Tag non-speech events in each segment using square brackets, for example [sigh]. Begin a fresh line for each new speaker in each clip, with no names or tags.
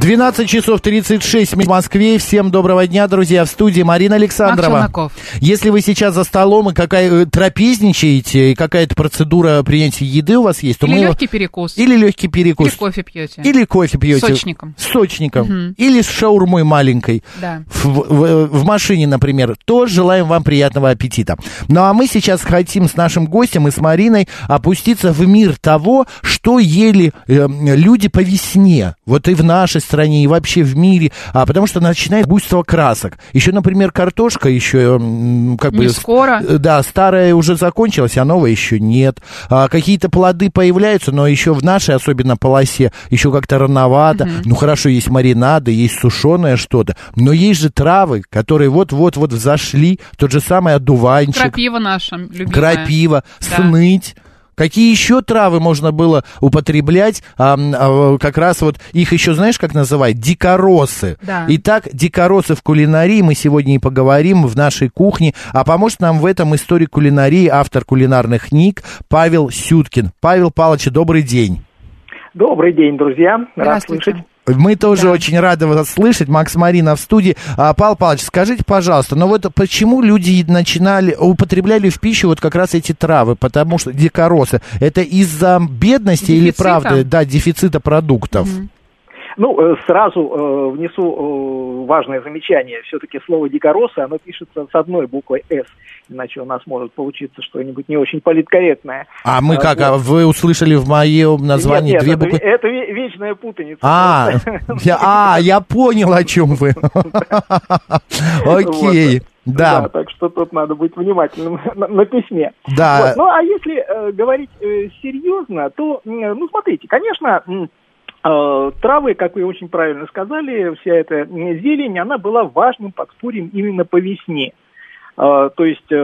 12 часов 36 минут в Москве. Всем доброго дня, друзья. В студии Марина Александрова. Если вы сейчас за столом и какая, э, трапезничаете, и какая-то процедура принятия еды у вас есть, то
Или
мы...
легкий перекус.
Или легкий перекус.
Или кофе пьете.
Или кофе пьете.
Сочником.
Сочником.
Мгм.
Или с шаурмой маленькой.
Да.
В, в- в машине, например. То желаем вам приятного аппетита. Ну а мы сейчас хотим с нашим гостем и с Мариной опуститься в мир того, что ели э, люди по весне. Вот и в нашей стране, и вообще в мире. А, потому что начинает буйство красок. Еще, например, картошка еще как бы...
Не скоро.
Э, Да, старая уже закончилась, а новая еще нет. А, какие-то плоды появляются, но еще в нашей, особенно полосе, еще как-то рановато. Ну хорошо, есть маринады, есть сушеное что-то, но есть же травы, которые вот-вот-вот взошли. Тот же самый одуванчик,
Крапива наша любимая.
крапива,
Да.
сныть. Какие еще травы можно было употреблять? А, а, как раз вот их еще, знаешь, как называют? Дикоросы.
Да.
Итак, дикоросы в кулинарии мы сегодня и поговорим в нашей кухне. А поможет нам в этом историк кулинарии, автор кулинарных книг Павел Сюткин. Павел Павлович, добрый день.
Добрый день, друзья. Рад слышать.
Мы тоже
Да.
очень рады вас слышать. Макс Марина в студии. А, Павел Павлович, скажите, пожалуйста, ну вот почему люди начинали, употребляли в пищу вот как раз эти травы? Потому что дикоросы. Это из-за бедности или
Дефицита?
правда, да, дефицита продуктов?
Мгм.
Ну, э, сразу э, внесу э, важное замечание. Все-таки слово «дикоросы», оно пишется с одной буквой «С», иначе у нас может получиться что-нибудь не очень политкорректное.
А мы
А,
как,
вот.
а вы услышали в моем названии
Нет,
две
нет, это,
буквы?
это ве- вечная путаница.
А, [laughs] я, а, я понял, о чем вы. [laughs] Окей,
Вот.
да,
Так что тут надо быть внимательным [laughs] на, на письме.
да.
Вот. Ну, а если э, говорить э, серьезно, то, м, ну, смотрите, конечно, э, травы, как вы очень правильно сказали, вся эта зелень, она была важным подспорьем именно по весне. Э, То есть, э,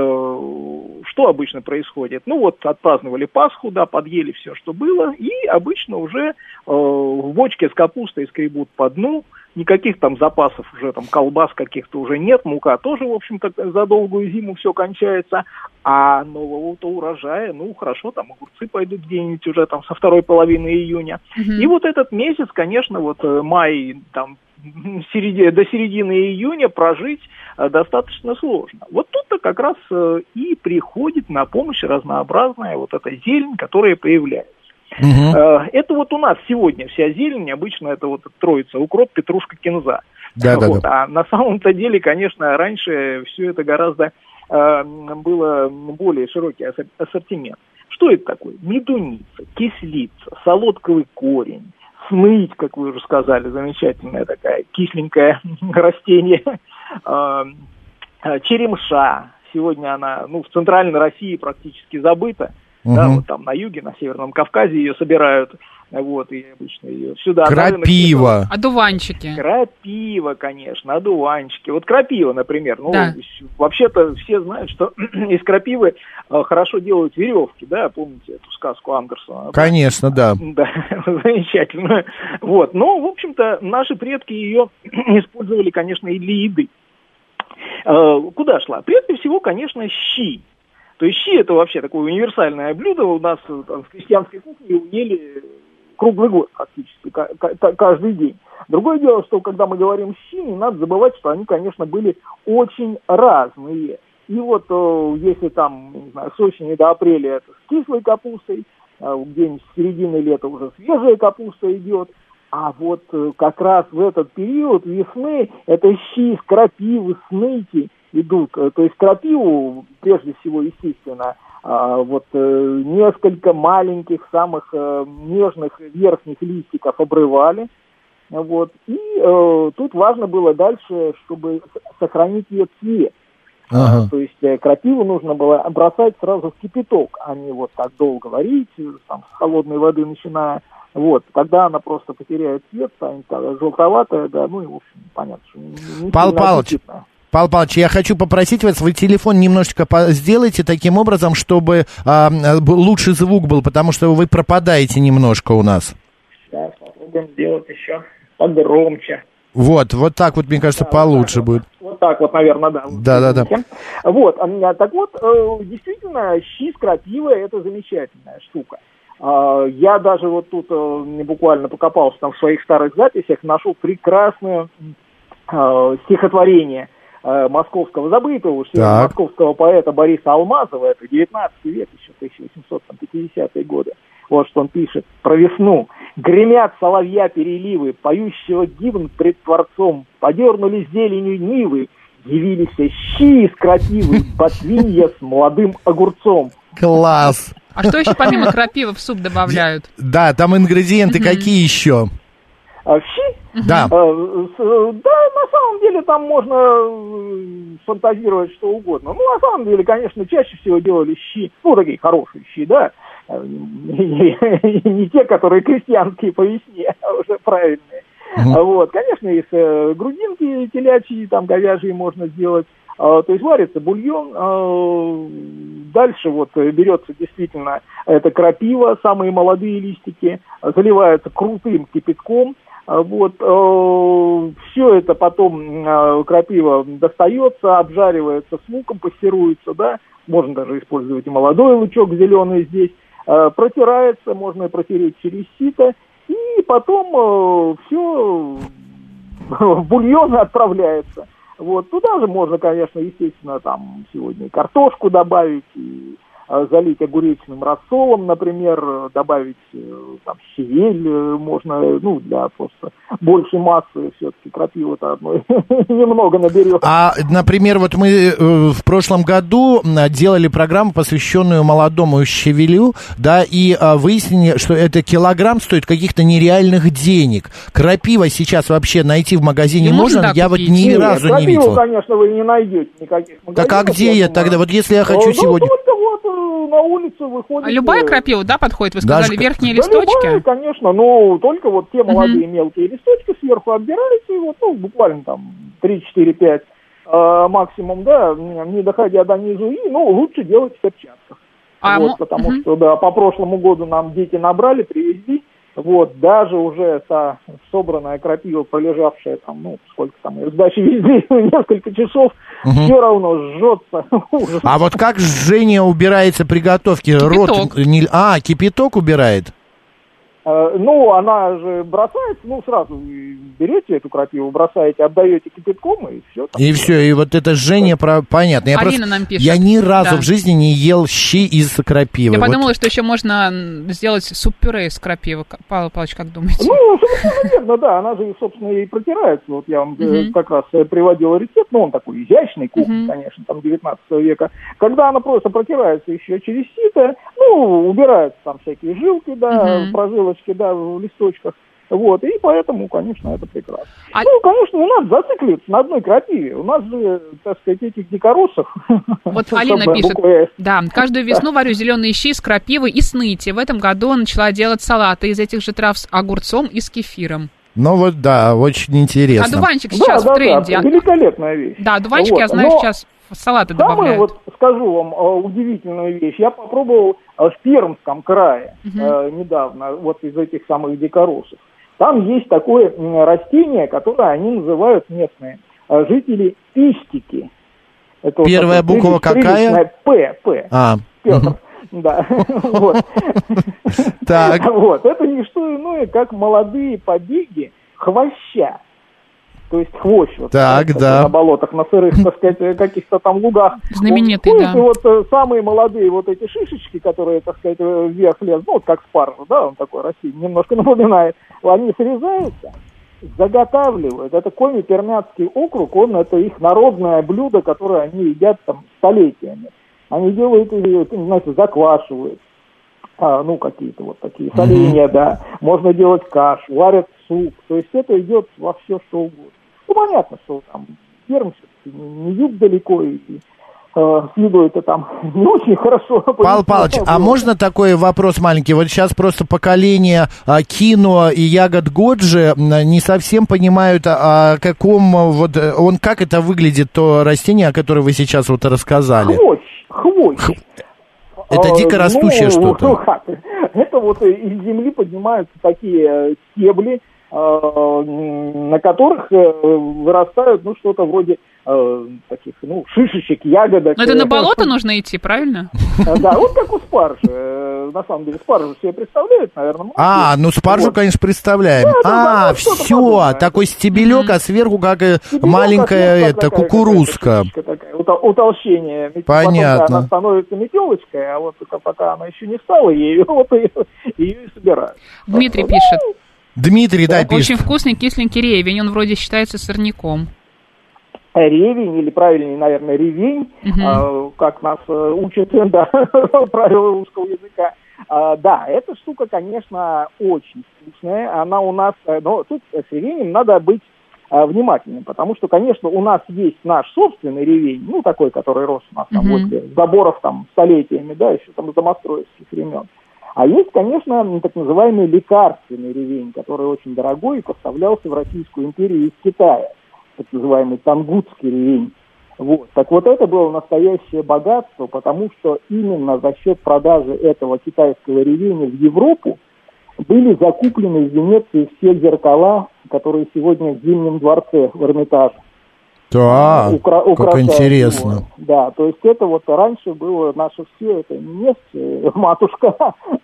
что обычно происходит? Ну вот, отпраздновали Пасху, да, подъели все, что было, и обычно уже э, в бочке с капустой скребут по дну, никаких там запасов уже, там, колбас каких-то уже нет, мука тоже, в общем-то, за долгую зиму все кончается, а нового-то урожая, ну, хорошо, там огурцы пойдут где-нибудь уже там со второй половины июня.
Мгм.
И вот этот месяц, конечно, вот э, май, там, [laughs] середи- до середины июня прожить э, достаточно сложно. Вот тут-то как раз э, и приходит на помощь разнообразная вот эта зелень, которая появляется. Э, Это вот у нас сегодня вся зелень, обычно это вот троица, укроп, петрушка, кинза.
Да, да,
Вот.
да.
А на самом-то деле, конечно, раньше все это гораздо э, было более широкий ассор- ассортимент. Что это такое? Медуница, кислица, солодковый корень, сныть, как вы уже сказали, замечательная такая кисленькое [laughs] растение, э, э, черемша. Сегодня она, ну, в центральной России практически забыта. Да,
Мгм.
вот там на юге, на Северном Кавказе ее собирают, вот, и обычно ее сюда... на рынок
Крапива.
Одуванчики.
Крапива, конечно, одуванчики. Вот крапива, например. Ну,
Да.
вообще-то все знают, что [clears throat] из крапивы э, хорошо делают веревки, да, помните эту сказку Андерсона?
Конечно, да.
Да, [laughs] замечательно. Вот. Но, в общем-то, наши предки ее [clears throat] использовали, конечно, и для еды. Э, Куда шла? Прежде всего, конечно, щи. То есть щи это вообще такое универсальное блюдо. У нас э, там, в крестьянской кухне ели круглый год практически, ка- ка- каждый день. Другое дело, что когда мы говорим щи, не надо забывать, что они, конечно, были очень разные. И вот э, если там, не знаю, с осени до апреля это с кислой капустой, а где-нибудь с середины лета уже свежая капуста идет, а вот э, как раз в этот период весны это щи из крапивы, сныти идут. Э, То есть крапиву, прежде всего, естественно, а, вот э, несколько маленьких, самых э, нежных верхних листиков обрывали. Вот. И э, тут важно было дальше, чтобы сохранить ее цвет.
Ага.
То есть крапиву нужно было бросать сразу в кипяток, а не вот так долго варить, там, с холодной воды начиная. Вот, тогда она просто потеряет цвет, станет желтоватая, да, ну и, в общем, понятно, что не,
Павлович,
аппетитная.
Павел Павлович, я хочу попросить вас, вы телефон немножечко сделайте таким образом, чтобы б- лучше звук был, потому что вы пропадаете немножко у нас.
Сейчас попробуем сделать еще. погромче.
Вот, вот так вот, мне кажется, получше будет.
Вот так вот, наверное, да.
Да-да-да.
Вот, а так вот, э, действительно, щи с крапивой – это замечательная штука. А, Я даже вот тут э, буквально покопался там в своих старых записях, нашел прекрасное э, стихотворение э, московского забытого уж
Так.
московского поэта Бориса Алмазова, это 19 век, еще 1850-е годы. Вот что он пишет про весну. Гремят соловья переливы, поющего гимн пред Творцом, подернули зеленью нивы, явились щи из крапивы, [laughs] ботвинья с молодым огурцом.
Класс.
А что еще помимо крапивы в суп добавляют?
Да, там ингредиенты какие еще?
А щи
Да.
С- э, Да, на самом деле там можно э, фантазировать что угодно. Ну, на самом деле, конечно, чаще всего делали щи, ну, такие хорошие щи, да, Э, не те, которые крестьянские по весне, [laughs] а уже правильные. А Вот, конечно, из грудинки телячьи, там говяжьи можно сделать. А, То есть варится бульон, а, дальше вот берется действительно это крапива, самые молодые листики, а, заливается крутым кипятком, а, вот, все это потом э, крапива достается, обжаривается с луком, пассируется, да, можно даже использовать и молодой лучок зеленый здесь, э, протирается, можно протереть через сито, и потом все в бульон отправляется. Вот, туда же можно, конечно, естественно, там сегодня картошку добавить, и э, залить огуречным рассолом, например, э, добавить э, там щавель э, можно, э, ну, для просто большей массы все-таки крапива-то одной [laughs] немного наберет.
А, например, вот мы э, в прошлом году делали программу, посвященную молодому щавелю, да, и а, выяснили, что это килограмм стоит каких-то нереальных денег. Крапива сейчас вообще найти в магазине
И можно,
можно? я вот
купить?
ни
Нет,
разу не
крапиву,
видел.
конечно, вы не найдете никаких
Так а
магазинов,
где я тогда? Вот если я хочу
Э, ну,
сегодня...
только вот э, на улицу выходит...
А любая
э,
крапива, да, подходит? Вы
Даже
сказали,
к-
верхние
Да
листочки?
любая, конечно, но только вот те молодые мелкие листочки сверху отбираются, и вот, ну, буквально там 3-4-5 э, максимум, да, не доходя до низу, и, ну, лучше делать в перчатках.
А
вот,
мо-
потому
мгм.
что, да, по прошлому году нам дети набрали, привезли, вот, даже уже та собранная крапива, пролежавшая там, ну, сколько там, ее сдачи везли, [laughs] несколько часов, все равно жжется. [laughs] Ужас.
А вот как Женя убирается при готовке?
Кипяток.
Рот не- А, кипяток убирает?
Э, Ну, она же бросается, ну, сразу берете эту крапиву, бросаете, отдаете кипятком, и все.
И все, и вот это Женя, про... понятно. Я
Алина
просто-
нам пишет.
Я ни разу
Да.
в жизни не ел щи из крапивы.
Я
Вот.
подумала, что еще можно сделать суп-пюре из крапивы. Павел Павлович, как думаете?
Ну, совершенно верно, да, она же, собственно, и протирается. Вот я вам э, как раз э, приводил рецепт, ну, он такой изящный, кухонный,
Мгм.
конечно, там, 19 века. Когда она просто протирается еще через сито, ну, убираются там всякие жилки, да,
Мгм.
Прожилочки, да, в листочках. Вот, и поэтому, конечно, это прекрасно.
А-
Ну, конечно, не надо зацикливаться на одной крапиве. У нас же, так сказать, этих дикоросов...
Вот [laughs] Алина пишет, да, каждую весну варю зеленые щи с крапивой и сныти. В этом году начала делать салаты из этих же трав с огурцом и с кефиром.
Ну вот да, очень интересно.
А дуванчик
Да,
сейчас
да,
в тренде.
да, великолепная вещь.
Да, дуванчик,
Вот,
я знаю,
но-
сейчас салаты добавляют.
вот скажу вам э, удивительную вещь. Я попробовал э, в Пермском крае э, недавно, вот из этих самых дикоросов. Там есть такое растение, которое они называют местные жители пистики. Это вот
Первая
такое
буква какая?
П, П.
А,
Петр. Да, [laughs] вот.
Так.
Вот, это не что иное, как молодые побеги хвоща. То есть хвощ. Вот,
Так,
кстати,
да.
На болотах, на сырых, так сказать, э, каких-то там лугах.
Знаменитый,
Вот,
да.
И вот э, самые молодые вот эти шишечки, которые, так сказать, э, вверх лезут, ну, вот как спаржа, да, он такой растение, немножко [laughs] напоминает, они срезаются, заготавливают. Это Коми-Пермяцкий округ, он, это их народное блюдо, которое они едят там столетиями. Они делают, ее, знаете, заквашивают. А, ну, какие-то вот такие соленья, да. Можно делать кашу, варят суп. То есть это идет во все, что угодно. Ну, понятно, что там Пермь все-таки не, не юг далеко, и э, с это там [laughs] не очень хорошо.
Павел Павлович, а можно такой вопрос маленький? Вот сейчас просто поколение а, кино и ягод Годжи не совсем понимают, а, о каком а, вот э, он как это выглядит то растение, о котором вы сейчас вот рассказали.
Хвощ, хвощ.
Это
А,
дикорастущее
ну,
что-то. [laughs]
ну, как? Это вот из земли поднимаются такие э, стебли, э, на которых э, вырастают, ну, что-то вроде таких, ну, шишечек, ягодок.
Но это на болото [laughs] нужно идти, правильно?
Да, вот как у спаржи. На самом деле, спаржу себе представляют, наверное.
А, ну спаржу, конечно, представляем. А,
что-то
все, такой стебелек, а сверху как
Стебелек,
маленькая
а
это
такая
кукурузка.
Утолщение. Ведь
Понятно.
потом, да, она становится метелочкой, а вот это пока она еще не стала ею, [laughs] вот ее, ее и собирают.
Дмитрий
Ну,
пишет.
Дмитрий, да,
Очень
пишет.
вкусный кисленький ревень, он вроде считается сорняком.
Ревень, или правильнее, наверное, ревень,
Мгм.
а, как нас э, учат, [laughs] да, правила русского языка. А, да, эта штука, конечно, очень вкусная. Она у нас, э, но тут с ревенем надо быть внимательным, потому что, конечно, у нас есть наш собственный ревень, ну, такой, который рос у нас там
Мгм.
возле заборов там столетиями, да, еще там с домостроевских времен. А есть, конечно, так называемый лекарственный ревень, который очень дорогой и поставлялся в Российскую империю из Китая, так называемый тангутский ревень. Вот. Так вот это было настоящее богатство, потому что именно за счет продажи этого китайского ревеня в Европу были закуплены из Венеции все зеркала, которые сегодня в Зимнем дворце в Эрмитаже.
Да,
Укра-
как интересно.
его. Да, то есть это вот раньше было наше все, это не нефть, э, [laughs] матушка,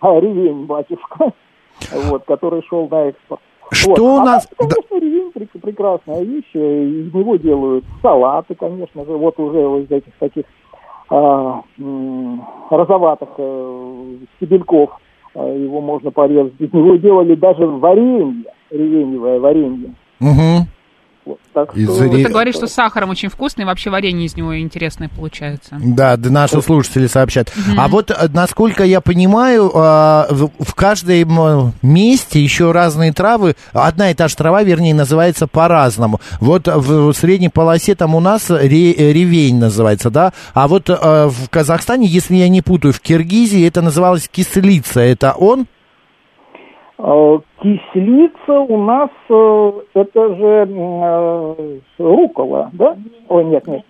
а ревень, батюшка, [laughs] вот, который шел на экспорт.
Что
Вот.
у
А
нас...
так, конечно, ревень прек- прекрасная вещь, э, из него делают салаты, конечно же, вот уже из этих таких а, розоватых э, стебельков его можно порезать. Из него делали даже варенье, ревеневое варенье.
Мгм.
Вот, так что-
Ты говоришь, что с сахаром очень вкусный, вообще варенье из него интересное получается.
Да, да, наши слушатели сообщат. А вот, э, насколько я понимаю, а, в каждом м, месте еще разные травы, одна и та же трава, вернее, называется по-разному. Вот в средней полосе там у нас э, ревень называется, да? А вот э, в Казахстане, если я не путаю, в Киргизии это называлось кислица. Это он?
Э, Кислица у нас, э, это же э, рукола, да? Ой, нет, нет.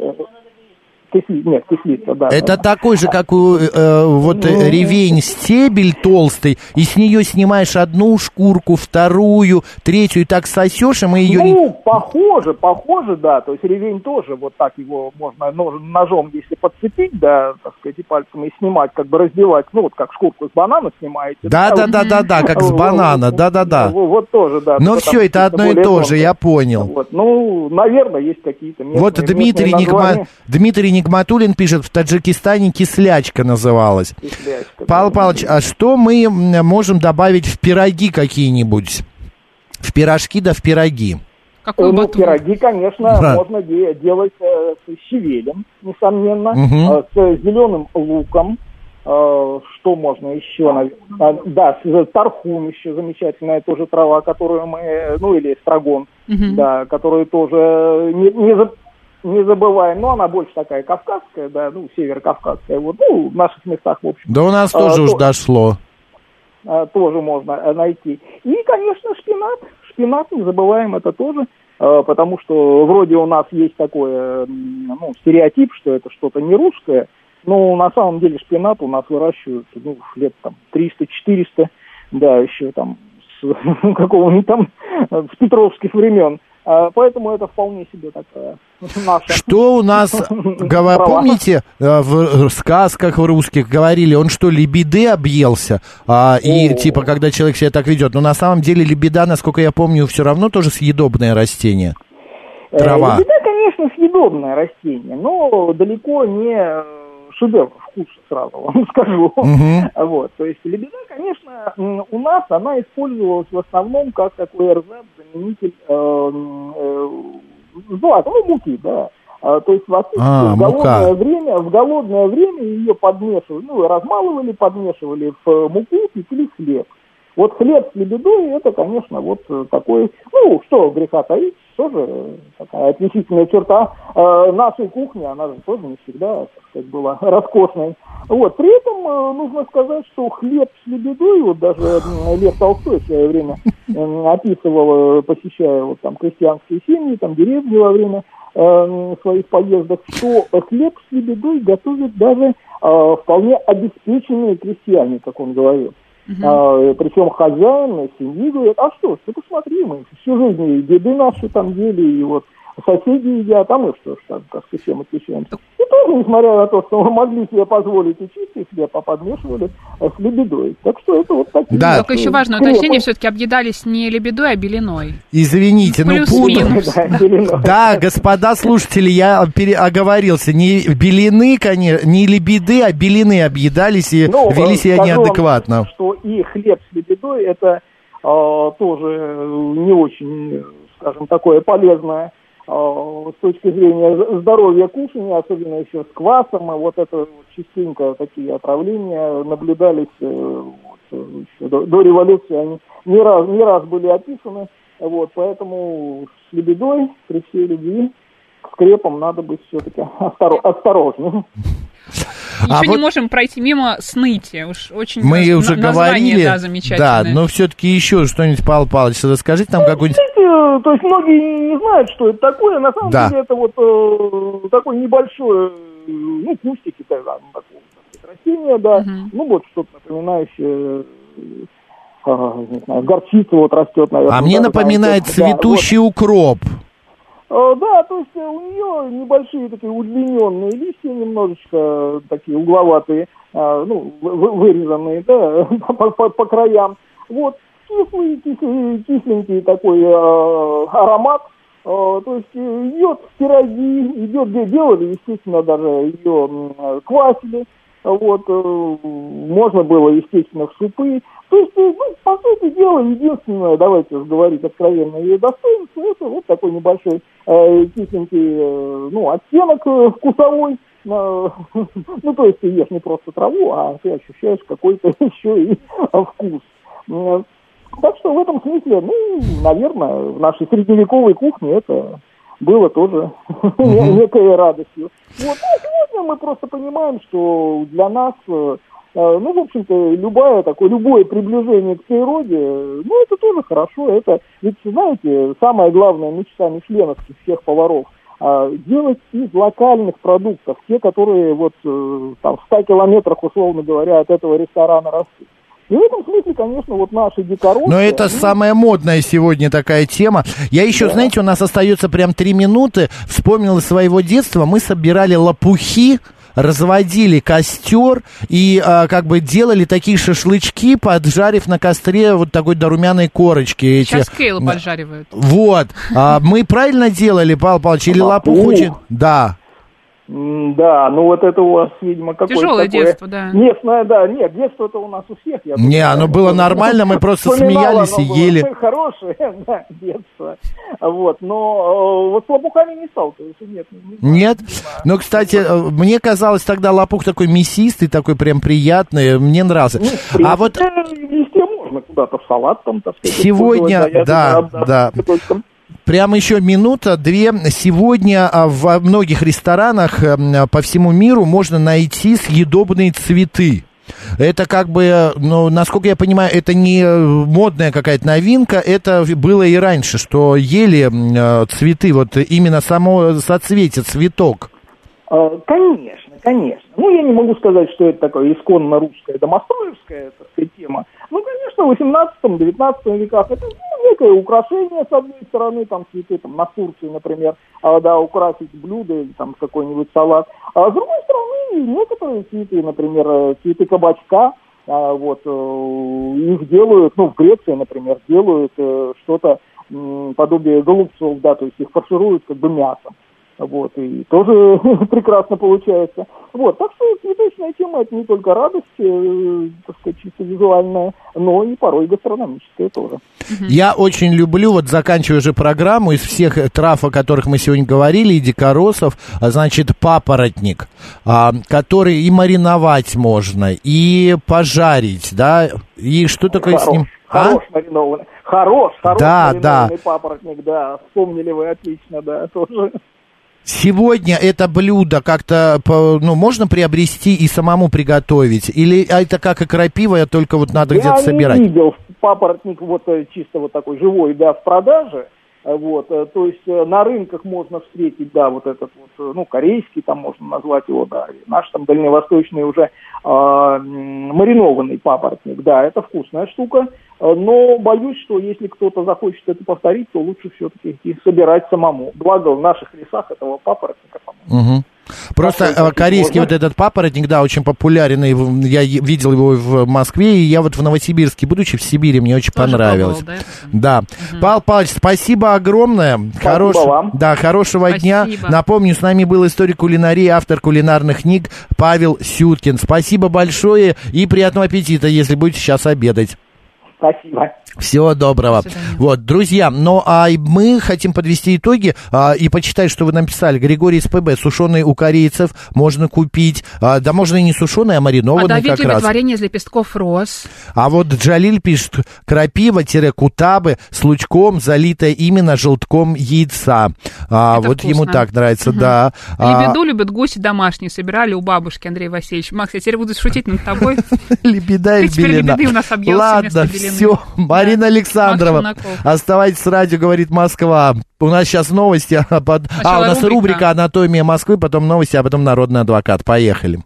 Э, кисли- нет, кислица, да.
Это такой же, как у э, вот э, ревень стебель толстый, и с нее снимаешь одну шкурку, вторую, третью, и так сосешь, и мы ее...
Ну, похоже, похоже, да. То есть ревень тоже вот так его можно нож- ножом, если подцепить, да, так сказать, и пальцем и снимать, как бы раздевать, ну, вот как шкурку с банана снимаете.
Да, да, да, да, да, как с банана,
вот,
да, да, да.
Вот, тоже, да.
Но все, это одно и то же, я понял.
Ну, наверное, есть какие-то
Вот Дмитрий. Дмитрий Нигматулин пишет, в Таджикистане кислячка называлась.
Кислячка,
Павел
да.
Павлович, а что мы можем добавить в пироги какие-нибудь? В пирожки да в пироги.
Какую
Ну,
ботву?
пироги, конечно,
Да.
можно де- делать э, с щавелем, несомненно,
Мгм.
э, с зеленым луком. Э, что можно еще? а, да, с э, тархун еще замечательная тоже трава, которую мы, э, ну или эстрагон,
Мгм.
да, которую тоже не, не, за- не забываем. Но она больше такая кавказская, да, ну, северокавказская. Вот, ну, в наших местах, в общем,
Да у нас
А,
тоже уж
то-
дошло.
а, тоже можно э, найти. И, конечно, шпинат. Шпинат, не забываем, это тоже, э, потому что вроде у нас есть такой ну, стереотип, что это что-то не русское, но на самом деле шпинат у нас выращивают ну, лет там 300-400, да, еще там с [laughs] какого-нибудь там э, с петровских времен. А, Поэтому это вполне себе такая [laughs] наша.
Что у нас, [laughs] помните, э, в сказках в русских говорили, он что, лебеды объелся? А, и
О.
типа, когда человек себя так ведет. Но на самом деле лебеда, насколько я помню, все равно тоже съедобное растение.
Э,
Трава.
Лебеда, конечно, съедобное растение, но далеко не шедевр вкуса, сразу вам [laughs] скажу.
Мгм.
Вот, то есть лебеда, конечно, у нас она использовалась в основном как такой эрзац, заменитель э, э, злака, ну, муки, да. А, то есть в, отсутствие-
А,
в
мука.
голодное время, в голодное время ее подмешивали, ну, размалывали, подмешивали в э, муку, пекли хлеб. Вот хлеб с лебедой, это, конечно, вот э, такой, ну, что греха таить, тоже э, такая отличительная черта э, нашей кухни, она же тоже не всегда, так сказать, была [laughs] роскошной. Вот, при этом э, нужно сказать, что хлеб с лебедой, вот даже м, Лев Толстой в свое время э, описывал, э, посещая вот там крестьянские семьи, там деревни во время э, своих поездок, что хлеб с лебедой готовят даже э, вполне обеспеченные крестьяне, как он говорил. А, причем хозяин семьи говорит, а что ж, ты посмотри, мы всю жизнь и деды наши там ели, и вот соседи едят, а мы что ж, так, так сказать, чем отличаемся. И тоже, несмотря на то, что мы могли себе позволить и чистить хлеб, а подмешивали э, с лебедой. Так что это вот такие...
Да.
Только еще важное
скрепы.
уточнение, все-таки объедались не лебедой, а белиной.
Извините, ну путал. [laughs]
Да,
господа слушатели, я пере- оговорился. Не белины, конечно, не лебеды, а белины объедались и
Ну,
вели себя
вам,
неадекватно.
что и хлеб с лебедой это э, тоже э, не очень, э, скажем, такое полезное э, с точки зрения здоровья кушания, особенно еще с квасом, и вот это частенько такие отравления наблюдались э, вот, э, еще до, до революции, они не раз, не раз были описаны, вот, поэтому с лебедой при всей любви к скрепам надо быть все-таки осторожным.
Еще
А
не
вот-
можем пройти мимо сныти. Уж очень
Мы
на-
уже
название,
говорили.
да,
Да,
замечательное.
но все-таки еще что-нибудь, Павел Павлович, расскажите нам какой-нибудь...
То есть многие не знают, что это такое. На самом
Да.
деле это вот э, такой небольшой, э, ну, кустики, так, да, ну, такого, растения, да.
Мгм.
Ну, вот что-то напоминающее, э, а, не знаю, горчица вот растет, наверное.
А мне
да,
напоминает
там, да, вот.
цветущий укроп.
Э, Да, то есть у нее небольшие такие удлиненные листья, немножечко такие угловатые, ну, вы- вы- вырезанные, да, [laughs] по, по- по краям. Вот, кислый, кис- кисленький такой э, аромат. Э, то есть идет в пироги, идет, где делали, естественно, даже ее квасили. Вот, э, можно было, естественно, в супы. То есть, э, ну, по сути дела, единственное, давайте уж говорить откровенно, ее достоинство, это вот такой небольшой э, кисленький, э, ну, оттенок э, вкусовой. Э, [laughs] ну, то есть ты ешь не просто траву, а ты ощущаешь какой-то [laughs] еще и вкус. Э, Так что в этом смысле, ну, наверное, в нашей средневековой кухне это было тоже [laughs] некой радостью. Вот, а сегодня мы просто понимаем, что для нас, э, э, ну, в общем-то, любое такое, любое приближение к природе, э, ну, это тоже хорошо. Это, ведь, знаете, самая главная мечта мишленовских всех поваров а, делать из локальных продуктов, те, которые вот э, там в 100 километрах, условно говоря, от этого ресторана растут. И в этом смысле, конечно, вот наши дикороссы...
Но это
они-
самая модная сегодня такая тема. Я еще, знаете, у нас остается прям три минуты. Вспомнил из своего детства, мы собирали лопухи, разводили костер и а, как бы делали такие шашлычки, поджарив на костре вот такой до румяной корочки. эти.
Сейчас кейлы поджаривают.
Вот. А, мы правильно делали, Павел Павлович, или лопух
Лопух.
очень... Да.
Да, ну вот это у вас, видимо, какое-то
Тяжелое
такое
детство, да.
Местное, да, нет, детство это у нас у всех. Я
Не, оно
да.
было нормально, мы просто смеялись
оно
и
было
ели.
Хорошее, [laughs] да, детство. Вот, но э, вот с лопухами не сталкивался, нет. не
Нет? Но, кстати, э, мне казалось тогда лопух такой мясистый, такой прям приятный, мне нравился.
Ну,
А вот
везде можно куда-то в салат там, так сказать.
Сегодня, да,
думаю,
да. Прямо еще минута, две. Сегодня а, во многих ресторанах эм, по всему миру можно найти съедобные цветы. Это как бы, э, ну, насколько я понимаю, это не э, модная какая-то новинка, это было и раньше, что ели э, цветы, вот именно само соцветие, цветок.
Э, Конечно, конечно. Ну, я не могу сказать, что это такое исконно русская домостроевская так сказать, тема. Ну, конечно, в 18-19 веках это ну, некое украшение, с одной стороны, там цветы, там, на Турции, например, а, да, украсить блюдо или там какой-нибудь салат. А с другой стороны, некоторые цветы, например, э, цветы кабачка, а, вот, э, их делают, ну, в Греции, например, делают э, что-то подобие голубцов, да, то есть их фаршируют как бы мясом. Вот, и тоже [laughs] прекрасно получается. Вот, так что цветочная тема это не только радость, э, так сказать, чисто визуальная, но и порой гастрономическая тоже.
Я очень люблю, вот заканчивая уже программу, из всех э, трав, о которых мы сегодня говорили, и дикоросов, а, значит, папоротник, а, который и мариновать можно, и пожарить, да, и что такое с
Хорош,
ним? А?
Хорош маринованный. Хорош, хорош
Да,
маринованный папоротник, да. Вспомнили вы отлично, да, [laughs] тоже.
Сегодня это блюдо как-то, ну, можно приобрести и самому приготовить? Или это как и крапива, только вот надо
Я
где-то
не
собирать?
видел папоротник вот э, чисто вот такой живой, да, в продаже. Э, Вот, э, то есть э, на рынках можно встретить, да, вот этот вот, э, ну, корейский, там можно назвать его, да, наш там дальневосточный уже м, маринованный папоротник, да, это вкусная штука, э, но боюсь, что если кто-то захочет это повторить, то лучше все-таки идти собирать самому. Благо в наших лесах этого папоротника, по-моему,
Мгм. Просто
Такой
э, корейский
можно.
вот этот папоротник, да, очень популярен, и я видел его в Москве, и я вот в Новосибирске, будучи в Сибири, мне очень
Тоже
понравилось.
пробовал, да?
Да. Павел Павлович, спасибо огромное.
Спасибо вам.
Да, хорошего
Спасибо.
дня. Напомню, с нами был историк кулинарии, автор кулинарных книг Павел Сюткин. Спасибо большое и приятного аппетита, если будете сейчас обедать.
Спасибо.
Всего доброго.
До свидания.
Вот, друзья, ну а и мы хотим подвести итоги а, и почитать, что вы нам писали. Григорий СПБ, сушеный у корейцев можно купить. А, да можно и не сушеный, а
А
маринованный
Давид
как раз.
варенье из лепестков роз.
А вот Джалиль пишет, крапива-кутабы с лучком, залитая именно желтком яйца. А,
Это
вот
вкусно.
ему так нравится, да. А,
Лебеду любят гуси домашние, собирали у бабушки Андрея Васильевича. Макс, я теперь буду шутить над тобой. [laughs]
Лебеда и
Ты теперь
белина.
лебеды у нас объелся
Ладно. Все. Марина. Александрова. Оставайтесь с радио, говорит Москва. У нас сейчас новости. а А, у нас рубрика «Анатомия Москвы», потом новости, а потом народный адвокат. Поехали.